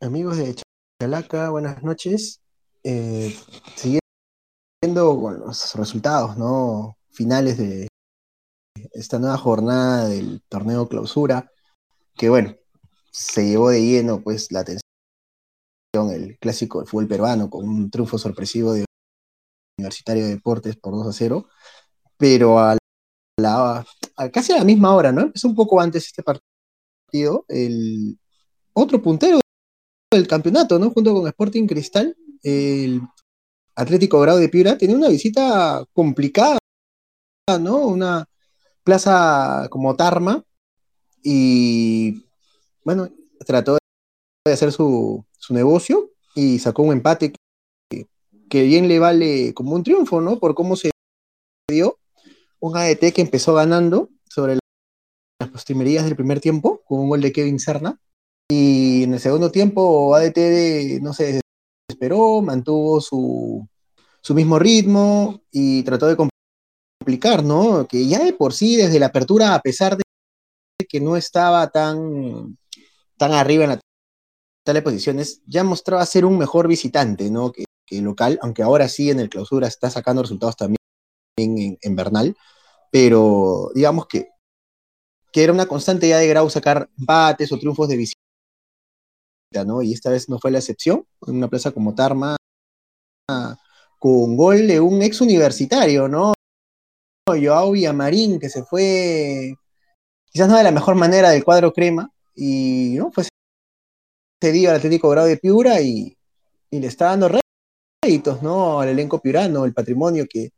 Amigos de Chalaca, buenas noches. Eh, siguiendo con los resultados ¿no? finales de esta nueva jornada del torneo clausura, que bueno, se llevó de lleno pues la atención el clásico del fútbol peruano con un triunfo sorpresivo de Universitario de Deportes por 2 a 0, pero a la, casi a la misma hora, ¿no? Empezó un poco antes este partido, el otro puntero del campeonato, ¿no? Junto con Sporting Cristal, el Atlético Grado de Piura tenía una visita complicada, ¿no? Una plaza como Tarma y bueno, trató de hacer su, negocio y sacó un empate que, bien le vale como un triunfo, ¿no? Por cómo se dio un ADT que empezó ganando sobre las postrimerías del primer tiempo con un gol de Kevin Serna y en el segundo tiempo ADT no se desesperó, mantuvo su, su mismo ritmo y trató de complicar, ¿no? Que ya de por sí desde la apertura, a pesar de que no estaba tan, tan arriba en la tabla de posiciones, ya mostraba ser un mejor visitante, ¿no? Que, que, local, aunque ahora sí en el clausura está sacando resultados también en, en Bernal, pero digamos que, que era una constante ya de Grau sacar bates o triunfos de visita y esta vez no fue la excepción, en una plaza como Tarma, con gol de un ex universitario, ¿no? Joao Villamarín, que se fue quizás no de la mejor manera del cuadro crema, y ¿no? fue cedido al Atlético Grado de Piura y, le está dando réditos, ¿no? Al elenco piurano, el patrimonio que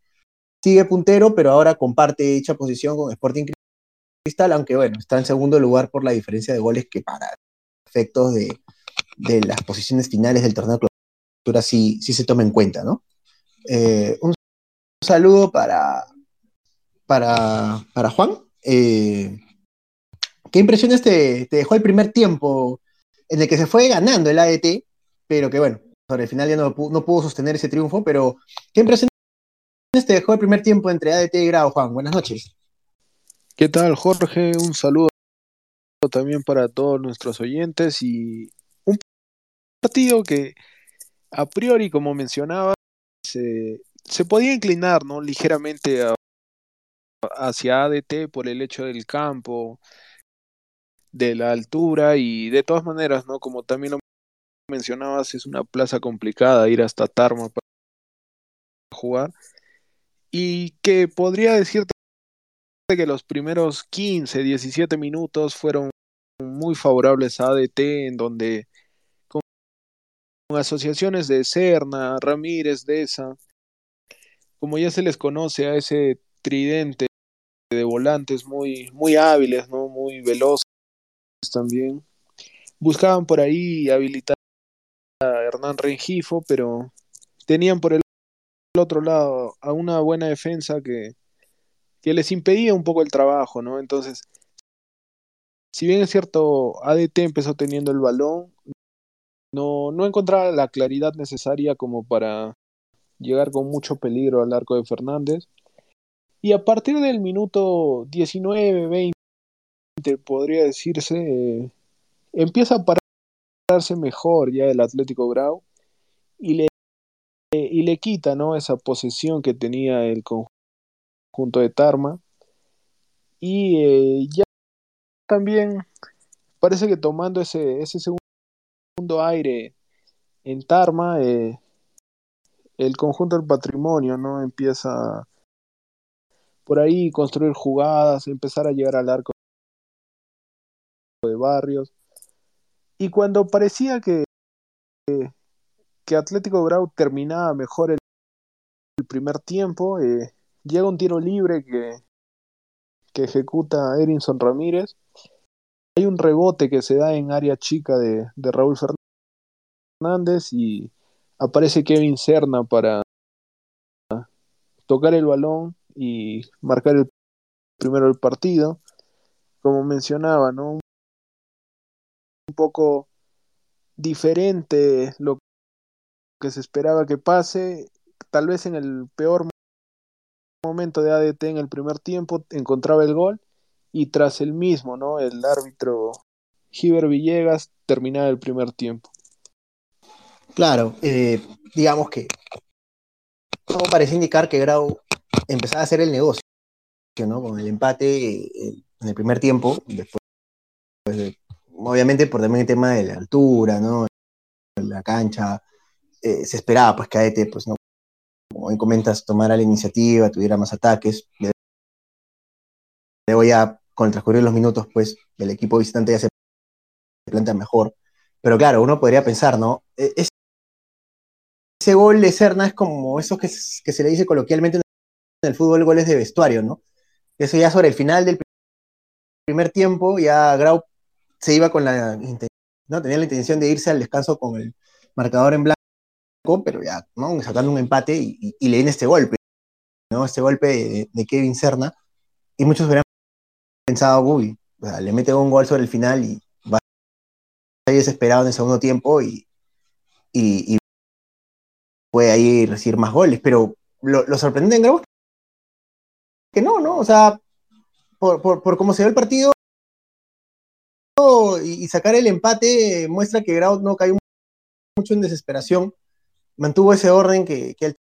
sigue puntero, pero ahora comparte dicha posición con Sporting Cristal, aunque bueno, está en segundo lugar por la diferencia de goles que para efectos de, de las posiciones finales del torneo de clausura sí, sí se toma en cuenta, ¿no? Eh, un saludo para, para, para Juan. Eh, ¿Qué impresiones te, dejó el primer tiempo en el que se fue ganando el ADT, pero que bueno, sobre el final ya no, no pudo sostener ese triunfo, pero ¿qué impresiones te dejó el primer tiempo entre ADT y Grado, Juan? Buenas noches. ¿Qué tal, Jorge? Un saludo también para todos nuestros oyentes y partido que a priori, como mencionaba, se, podía inclinar ¿no? ligeramente hacia ADT por el hecho del campo, de la altura y de todas maneras, ¿no? como también lo mencionabas, es una plaza complicada ir hasta Tarma para jugar y que podría decirte que los primeros 15, 17 minutos fueron muy favorables a ADT en donde asociaciones de Serna, Ramírez, Deza, como ya se les conoce a ese tridente de volantes muy, muy hábiles, ¿no? muy veloces también. Buscaban por ahí habilitar a Hernán Rengifo, pero tenían por el otro lado a una buena defensa que, que les impedía un poco el trabajo, ¿no? Entonces, si bien es cierto, ADT empezó teniendo el balón, no, no encontraba la claridad necesaria como para llegar con mucho peligro al arco de Fernández. Y a partir del minuto 19, 20, podría decirse, eh, empieza a pararse mejor ya el Atlético Grau y le, y le quita ¿no? esa posesión que tenía el conjunto de Tarma. Y eh, ya también parece que tomando ese, ese segundo aire en Tarma, eh, el conjunto del patrimonio, ¿no? Empieza por ahí construir jugadas, empezar a llegar al arco de barrios. Y cuando parecía que, que Atlético Grau terminaba mejor el, primer tiempo, eh, llega un tiro libre que, que ejecuta Erinson Ramírez hay un rebote que se da en área chica de, Raúl Fernández y aparece Kevin Serna para tocar el balón y marcar el primero el partido. Como mencionaba, ¿no? Un poco diferente lo que se esperaba que pase. Tal vez en el peor momento de ADT en el primer tiempo encontraba el gol y tras el mismo, ¿no? El árbitro Giver Villegas terminaba el primer tiempo. Claro, eh, digamos que todo parece indicar que Grau empezaba a hacer el negocio, ¿no? Con el empate eh, en el primer tiempo, después, de, obviamente por también el tema de la altura, ¿no? La cancha, eh, se esperaba pues que AET, pues, ¿no? Como comentas, tomara la iniciativa, tuviera más ataques. Luego ya, con el transcurrir de los minutos, pues, el equipo visitante ya se plantea mejor. Pero claro, uno podría pensar, ¿no? E, ese gol de Serna es como esos que, se le dice coloquialmente en el fútbol goles de vestuario, ¿no? Eso ya sobre el final del primer tiempo, ya Grau se iba con la ¿no? Tenía la intención de irse al descanso con el marcador en blanco, pero ya, ¿no? Sacando un empate y, le viene este golpe, ¿no? Este golpe de, Kevin Serna. Y muchos hubieran pensado, uy, o le mete un gol sobre el final y va desesperado en el segundo tiempo y, y puede ahí recibir más goles, pero lo, lo sorprendente en Grau que no, ¿no? O sea, por, por, cómo se ve el partido y, sacar el empate muestra que Grau no cayó mucho en desesperación, mantuvo ese orden que, que el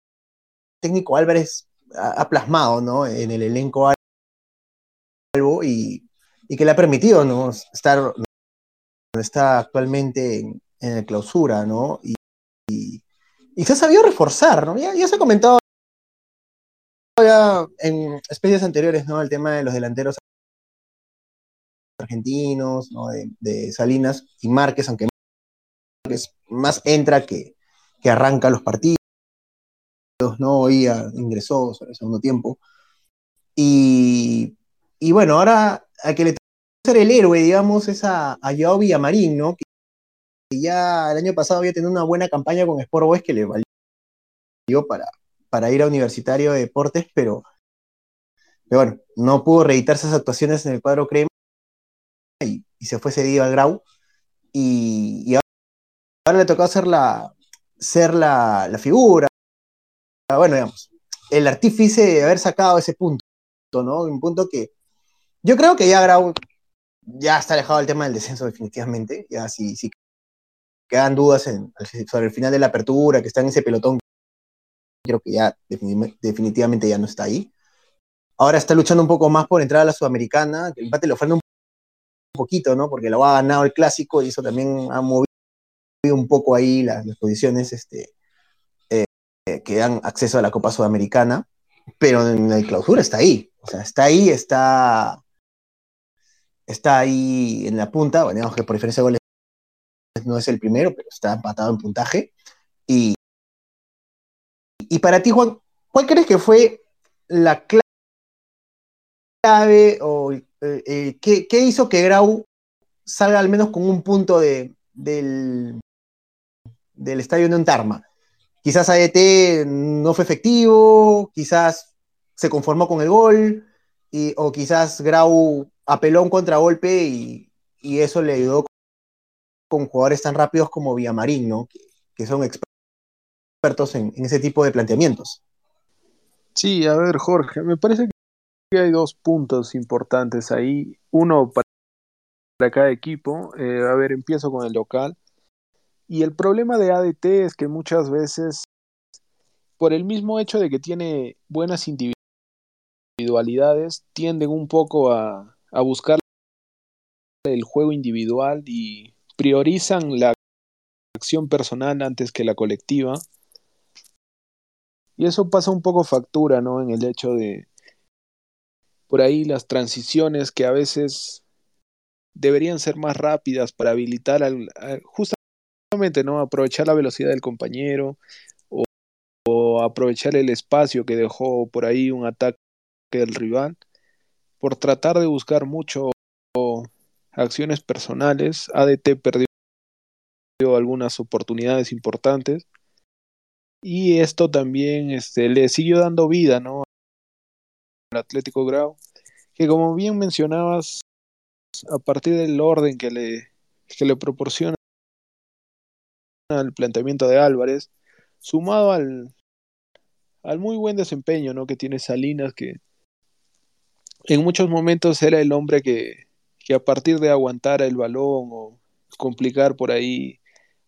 técnico Álvarez ha, plasmado, ¿no? En el elenco algo y, y que le ha permitido, ¿no? Estar donde está actualmente en, en el clausura, ¿no? Y, y y se ha sabido reforzar, ¿no? Ya, se ha comentado ya en especies anteriores, ¿no? El tema de los delanteros argentinos, ¿no? De, de Salinas y Márquez, aunque Márquez más entra que, que arranca los partidos, ¿no? Hoy ingresó en el segundo tiempo. Y, y bueno, ahora a que le ser el héroe, digamos, es a, a Joao Villamarín, ¿no? Ya el año pasado había tenido una buena campaña con Sport Boys que le valió para, para ir a Universitario de Deportes, pero, pero bueno, no pudo reeditarse esas actuaciones en el cuadro crema y, se fue cedido al Grau. Y, ahora, le tocó hacer la, ser la, la, figura. Bueno, digamos, el artífice de haber sacado ese punto, ¿no? Un punto que yo creo que ya Grau ya está alejado del tema del descenso definitivamente. Ya sí, sí quedan dudas en, sobre el final de la apertura, que está en ese pelotón, creo que ya definitivamente ya no está ahí. Ahora está luchando un poco más por entrar a la Sudamericana, el empate le ofrenda un poquito, ¿no? Porque lo ha ganado el clásico y eso también ha movido un poco ahí las, posiciones este, eh, que dan acceso a la Copa Sudamericana, pero en la clausura está ahí, o sea, está ahí, está, está ahí en la punta, bueno, digamos que por diferencia de goles no es el primero, pero está empatado en puntaje. Y, y para ti, Juan, ¿cuál crees que fue la clave o eh, eh, ¿qué, ¿qué, hizo que Grau salga al menos con un punto de, del, del estadio de Tarma? Quizás AET no fue efectivo, quizás se conformó con el gol, y, o quizás Grau apeló un contragolpe y, y eso le ayudó con jugadores tan rápidos como Villamarín, ¿no? Que, son expertos en, ese tipo de planteamientos. Sí, a ver, Jorge, me parece que hay dos puntos importantes ahí. Uno para, cada equipo. Eh, a ver, empiezo con el local. Y el problema de ADT es que muchas veces, por el mismo hecho de que tiene buenas individualidades, tienden un poco a buscar el juego individual y priorizan la acción personal antes que la colectiva. Y eso pasa un poco factura, ¿no? En el hecho de, por ahí, las transiciones que a veces deberían ser más rápidas para habilitar al, justamente, ¿no? Aprovechar la velocidad del compañero o, o aprovechar el espacio que dejó por ahí un ataque del rival. Por tratar de buscar mucho acciones personales, ADT perdió algunas oportunidades importantes y esto también este, le siguió dando vida ¿no? al Atlético Grau, que como bien mencionabas, a partir del orden que le, que le proporciona el planteamiento de Álvarez, sumado al, al muy buen desempeño ¿no? que tiene Salinas, que en muchos momentos era el hombre que, que a partir de aguantar el balón o complicar por ahí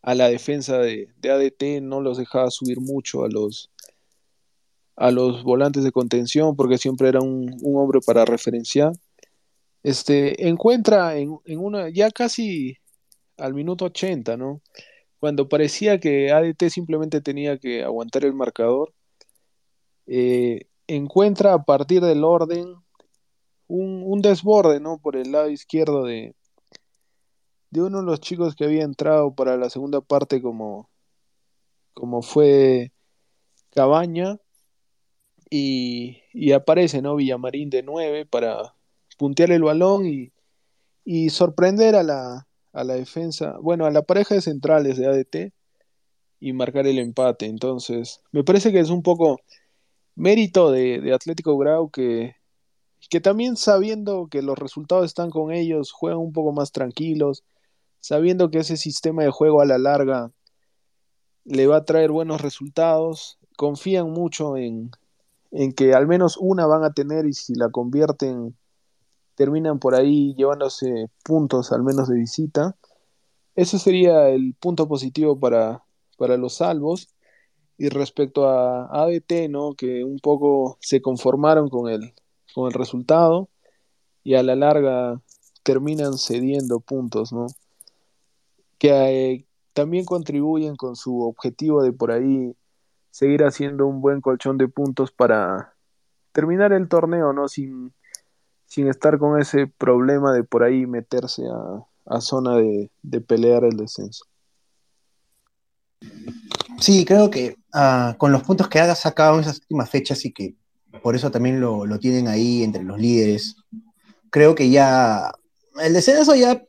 a la defensa de, ADT, no los dejaba subir mucho a los, a los volantes de contención porque siempre era un, hombre para referenciar. Este, encuentra en, una, ya casi al minuto 80, ¿no? Cuando parecía que ADT simplemente tenía que aguantar el marcador, eh, encuentra a partir del orden un, desborde, ¿no? Por el lado izquierdo de, de uno de los chicos que había entrado para la segunda parte como, como fue Cabaña y, y aparece ¿no? Villamarín de 9 para puntear el balón y, y sorprender a la, a la defensa, bueno, a la pareja de centrales de ADT y marcar el empate. Entonces, me parece que es un poco mérito de, de Atlético Grau que, que también sabiendo que los resultados están con ellos, juegan un poco más tranquilos, sabiendo que ese sistema de juego a la larga le va a traer buenos resultados, confían mucho en, que al menos una van a tener y si la convierten terminan por ahí llevándose puntos al menos de visita. Ese sería el punto positivo para, para los salvos. Y respecto a ADT, ¿no? que un poco se conformaron con el, con el resultado y a la larga terminan cediendo puntos, ¿no? que eh, también contribuyen con su objetivo de por ahí seguir haciendo un buen colchón de puntos para terminar el torneo, ¿no? Sin, sin estar con ese problema de por ahí meterse a, zona de, pelear el descenso. Sí, creo que ah, con los puntos que ha sacado en esas últimas fechas y que por eso también lo, lo tienen ahí entre los líderes, creo que ya el descenso ya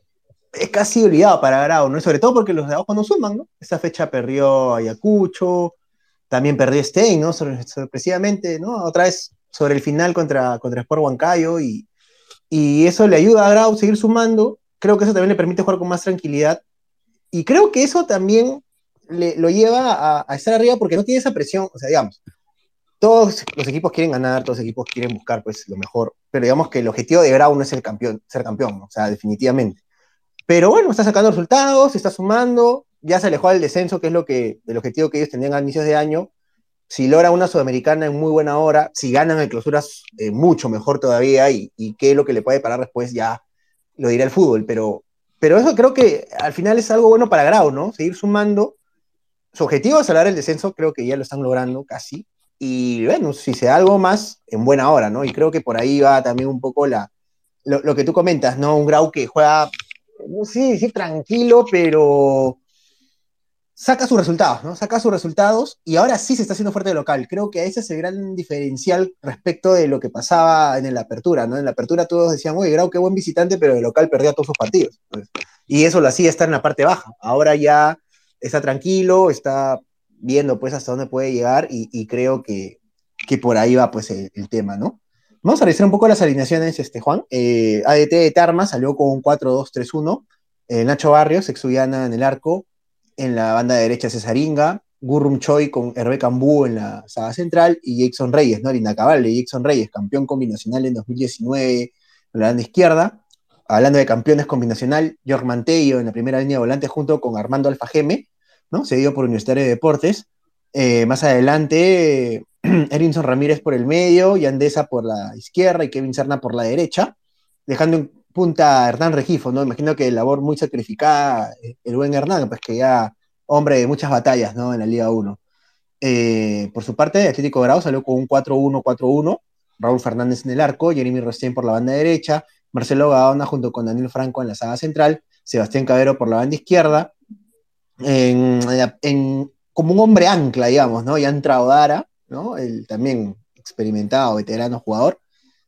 es casi olvidado para Grau, ¿no? sobre todo porque los de abajo no suman, ¿no? Esa fecha perdió Ayacucho, también perdió Stein, ¿no? Sorpresivamente, ¿no? Otra vez sobre el final contra, contra Sport Huancayo y, y eso le ayuda a Grau a seguir sumando. Creo que eso también le permite jugar con más tranquilidad. Y creo que eso también le, lo lleva a, a, estar arriba porque no tiene esa presión. O sea, digamos, todos los equipos quieren ganar, todos los equipos quieren buscar pues lo mejor, pero digamos que el objetivo de Grau no es el campeón, ser campeón, o sea, definitivamente. Pero bueno, está sacando resultados, está sumando, ya se alejó del descenso, que es lo que, el objetivo que ellos tenían a inicios de año. Si logra una sudamericana en muy buena hora, si ganan el clausuras, eh, mucho mejor todavía, y, qué es lo que le puede parar después, ya lo dirá el fútbol. Pero, pero eso creo que al final es algo bueno para Grau, ¿no? Seguir sumando. Su objetivo es salvar el descenso, creo que ya lo están logrando casi. Y bueno, si se da algo más, en buena hora, ¿no? Y creo que por ahí va también un poco la, lo, lo que tú comentas, ¿no? Un Grau que juega sí, sí, tranquilo, pero saca sus resultados, ¿no? Saca sus resultados y ahora sí se está haciendo fuerte de local. Creo que ese es el gran diferencial respecto de lo que pasaba en la apertura, ¿no? En la apertura todos decían, oye, Grau, qué buen visitante, pero de local perdía todos sus partidos. y eso lo hacía estar en la parte baja. Ahora ya está tranquilo, está viendo pues hasta dónde puede llegar y, creo que, que, por ahí va pues el tema, ¿no? Vamos a revisar un poco las alineaciones, este, Juan. Eh, ADT de Tarma salió con un 4-2-3-1. Eh, Nacho Barrios, Exuyana en el arco. En la banda derecha Cesaringa. Gurrum Choi con Hervé Cambú en la saga central. Y Jackson Reyes, ¿no? Cabal Jackson Reyes, campeón combinacional en 2019 en la banda izquierda. Hablando de campeones combinacional, Jorge Mantello en la primera línea de volante junto con Armando Alfajeme, ¿no? Cedido por Universitario de Deportes. Eh, más adelante, Erinson Ramírez por el medio, Yandesa por la izquierda y Kevin Serna por la derecha, dejando en punta a Hernán Regifo, ¿no? Imagino que labor muy sacrificada eh, el buen Hernán, pues que ya hombre de muchas batallas, ¿no? En la Liga 1. Eh, por su parte, Atlético Grau salió con un 4-1-4-1, Raúl Fernández en el arco, Jeremy Rostén por la banda derecha, Marcelo Gaona junto con Daniel Franco en la saga central, Sebastián Cabero por la banda izquierda, como un hombre ancla, digamos, ¿no? Y entrado Dara, ¿no? El también experimentado, veterano jugador.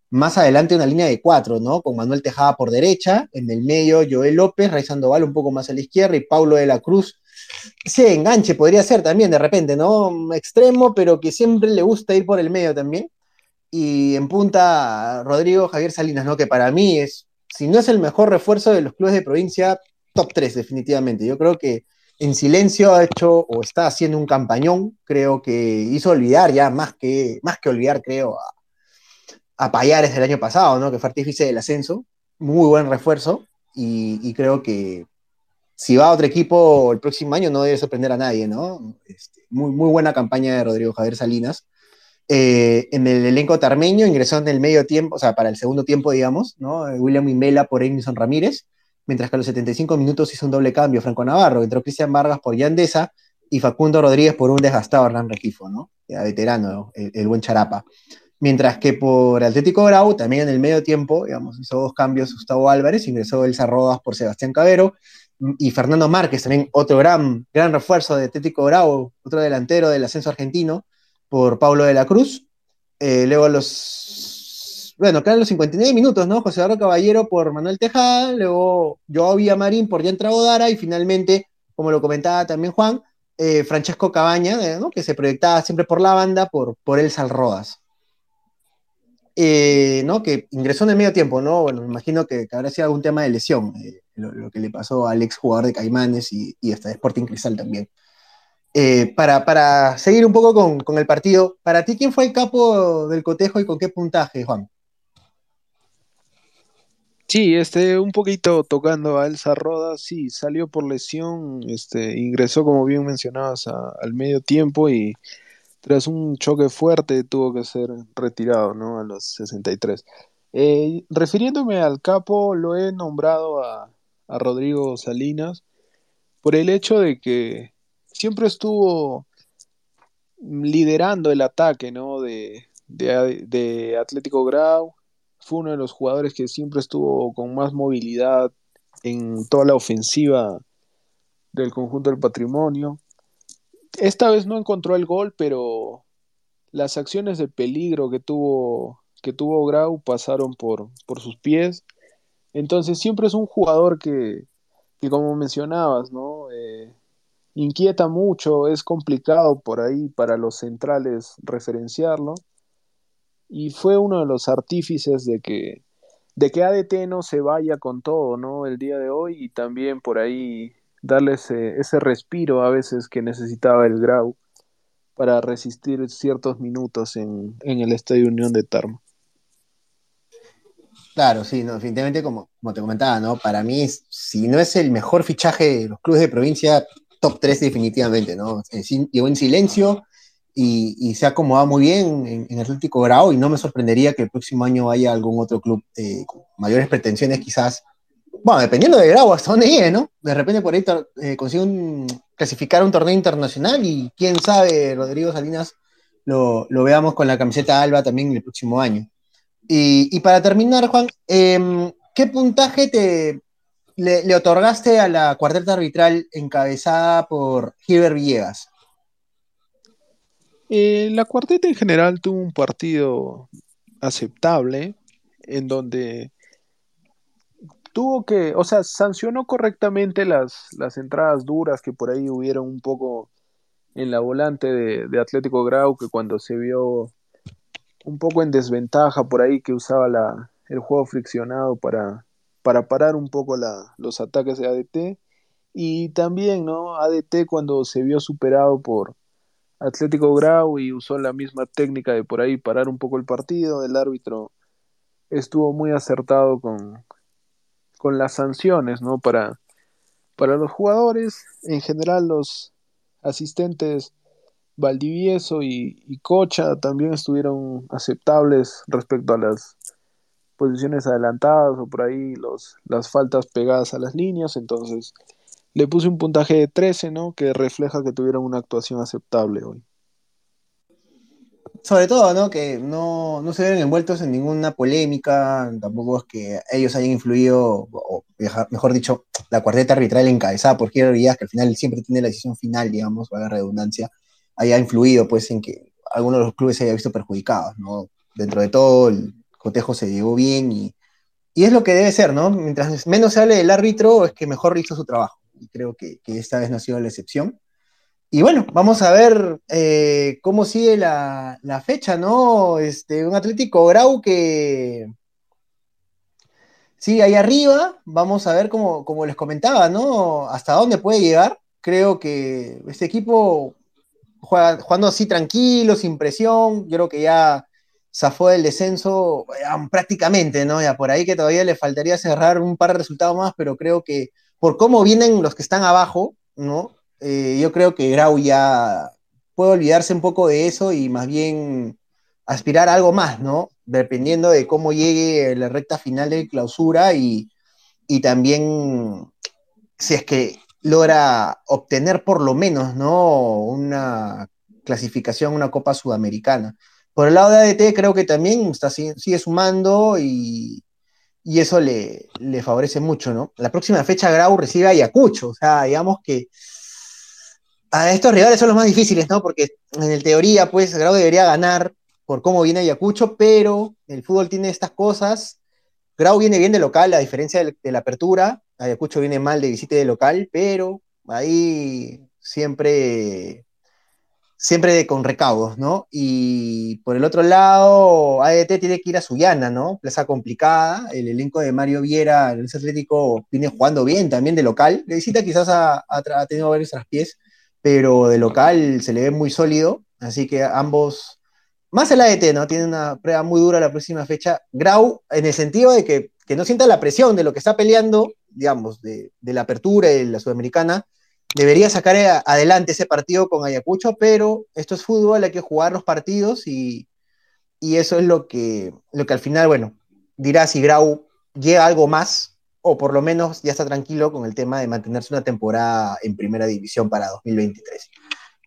Más adelante una línea de cuatro, ¿no? Con Manuel Tejada por derecha, en el medio Joel López, Ray Sandoval un poco más a la izquierda y Paulo de la Cruz. Sí, enganche podría ser también de repente, ¿no? Extremo, pero que siempre le gusta ir por el medio también. Y en punta Rodrigo Javier Salinas, ¿no? Que para mí es, si no es el mejor refuerzo de los clubes de provincia, top 3 definitivamente. Yo creo que en silencio ha hecho o está haciendo un campañón, creo que hizo olvidar ya más que, más que olvidar, creo, a, a Payares del año pasado, ¿no? que fue artífice del ascenso, muy buen refuerzo y, creo que si va a otro equipo el próximo año no debe sorprender a nadie, ¿no? Este, muy, buena campaña de Rodrigo Javier Salinas. Eh, en el elenco tarmeño ingresó en el medio tiempo, o sea, para el segundo tiempo, digamos, ¿no? William Imela por Edmison Ramírez, mientras que a los 75 minutos hizo un doble cambio Franco Navarro, entró Cristian Vargas por Yandesa y Facundo Rodríguez por un desgastado Hernán Regifo, ¿no? Veterano, el, buen Charapa. Mientras que por Atlético Grau, también en el medio tiempo, digamos, hizo dos cambios Gustavo Álvarez, ingresó Elsa Rodas por Sebastián Cabero, y Fernando Márquez, también otro gran, gran refuerzo de Atlético Grau, otro delantero del ascenso argentino, por Pablo de la Cruz. Eh, luego los, bueno, quedan los 59 minutos, ¿no? José Eduardo Caballero por Manuel Tejada, luego Joao Villamarín por Yantra Odara y finalmente, como lo comentaba también Juan, eh, Francesco Cabaña, eh, ¿no? que se proyectaba siempre por la banda, por, por El Salrodas. ¿no? Que ingresó en el medio tiempo, ¿no? Bueno, me imagino que, habrá sido algún tema de lesión, lo, que le pasó al ex jugador de Caimanes y, y hasta de Sporting Cristal también. Eh, para, seguir un poco con, el partido, para ti, ¿quién fue el capo del cotejo y con qué puntaje, Juan? Sí, este, un poquito tocando a Elsa Roda, sí, salió por lesión, este, ingresó, como bien mencionabas, al medio tiempo y tras un choque fuerte tuvo que ser retirado, ¿no? A los 63. Eh, refiriéndome al capo, lo he nombrado a, a Rodrigo Salinas por el hecho de que siempre estuvo liderando el ataque, ¿no? De, de, Atlético Grau. Fue uno de los jugadores que siempre estuvo con más movilidad en toda la ofensiva del conjunto del patrimonio. Esta vez no encontró el gol, pero las acciones de peligro que tuvo, que tuvo Grau pasaron por, por sus pies. Entonces siempre es un jugador que, que como mencionabas, ¿no? Eh, inquieta mucho, es complicado por ahí para los centrales referenciarlo. Y fue uno de los artífices de que, de que ADT no se vaya con todo, ¿no? El día de hoy y también por ahí darle ese, ese respiro a veces que necesitaba el Grau para resistir ciertos minutos en, en el Estadio Unión de Tarma. Claro, sí, no, definitivamente como, como te comentaba, ¿no? Para mí, si no es el mejor fichaje de los clubes de provincia, top 3 definitivamente, ¿no? llegó en silencio y, se ha acomodado muy bien en, Atlético Grau y no me sorprendería que el próximo año haya algún otro club eh, con mayores pretensiones quizás. Bueno, dependiendo de Grau, hasta dónde llegue, ¿no? De repente por ahí eh, consigue un, clasificar un torneo internacional y quién sabe, Rodrigo Salinas lo, veamos con la camiseta Alba también el próximo año. Y, para terminar, Juan, em, ¿qué puntaje te, le, otorgaste a la cuarteta arbitral encabezada por Gilbert Villegas? Eh, la cuarteta en general tuvo un partido aceptable en donde tuvo que, o sea, sancionó correctamente las, las entradas duras que por ahí hubieron un poco en la volante de, de, Atlético Grau, que cuando se vio un poco en desventaja por ahí que usaba la, el juego friccionado para, para parar un poco la, los ataques de ADT. Y también, ¿no? ADT cuando se vio superado por Atlético Grau y usó la misma técnica de por ahí parar un poco el partido, el árbitro estuvo muy acertado con, con las sanciones, ¿no? Para, para los jugadores, en general los asistentes Valdivieso y, Cocha también estuvieron aceptables respecto a las posiciones adelantadas o por ahí los, las faltas pegadas a las líneas, entonces le puse un puntaje de 13, ¿no? Que refleja que tuvieron una actuación aceptable hoy. Sobre todo, ¿no? Que no, se ven envueltos en ninguna polémica, tampoco es que ellos hayan influido, o mejor dicho, la cuarteta arbitral encabezada por Giro Villas, que al final siempre tiene la decisión final, digamos, la redundancia, haya influido pues en que alguno de los clubes se haya visto perjudicados, ¿no? Dentro de todo, el, Cotejo se llevó bien y, es lo que debe ser, ¿no? Mientras menos se hable del árbitro, es que mejor hizo su trabajo. Y creo que, esta vez no ha sido la excepción. Y bueno, vamos a ver eh, cómo sigue la, fecha, ¿no? Este, un Atlético Grau que sigue ahí arriba. Vamos a ver, cómo, como les comentaba, ¿no? Hasta dónde puede llegar. Creo que este equipo jugando así tranquilo, sin presión. Yo creo que ya zafó del descenso prácticamente, ¿no? Ya por ahí que todavía le faltaría cerrar un par de resultados más, pero creo que por cómo vienen los que están abajo, ¿no? Eh, yo creo que Grau ya puede olvidarse un poco de eso y más bien aspirar a algo más, ¿no? Dependiendo de cómo llegue la recta final de clausura y, y también si es que logra obtener por lo menos, ¿no? Una clasificación, una Copa Sudamericana. Por el lado de ADT creo que también está, sigue sumando y, y eso le, le, favorece mucho, ¿no? La próxima fecha Grau recibe a Ayacucho, o sea, digamos que a estos rivales son los más difíciles, ¿no? Porque en el teoría, pues, Grau debería ganar por cómo viene Ayacucho, pero el fútbol tiene estas cosas. Grau viene bien de local, a diferencia de, la apertura. Ayacucho viene mal de visita de local, pero ahí siempre siempre con recaudos, ¿no? Y por el otro lado, ADT tiene que ir a Sullana, ¿no? Plaza complicada, el elenco de Mario Viera, el Atlético, viene jugando bien también de local, de visita quizás ha, ha, tenido varios traspiés, pero de local se le ve muy sólido, así que ambos, más el ADT, ¿no? Tiene una prueba muy dura la próxima fecha, Grau, en el sentido de que, que no sienta la presión de lo que está peleando, digamos, de, de la apertura y la sudamericana, debería sacar adelante ese partido con Ayacucho, pero esto es fútbol, hay que jugar los partidos y, eso es lo que, lo que al final, bueno, dirá si Grau llega algo más o por lo menos ya está tranquilo con el tema de mantenerse una temporada en primera división para 2023.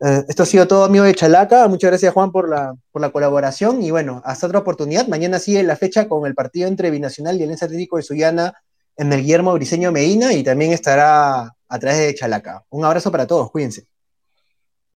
Eh, esto ha sido todo, amigo de Chalaca. Muchas gracias, Juan, por la, por la colaboración. Y bueno, hasta otra oportunidad. Mañana sigue la fecha con el partido entre Binacional y Alianza Atlético de Sullana en el Guillermo Briseño Medina y también estará a través de Chalaca. Un abrazo para todos, cuídense.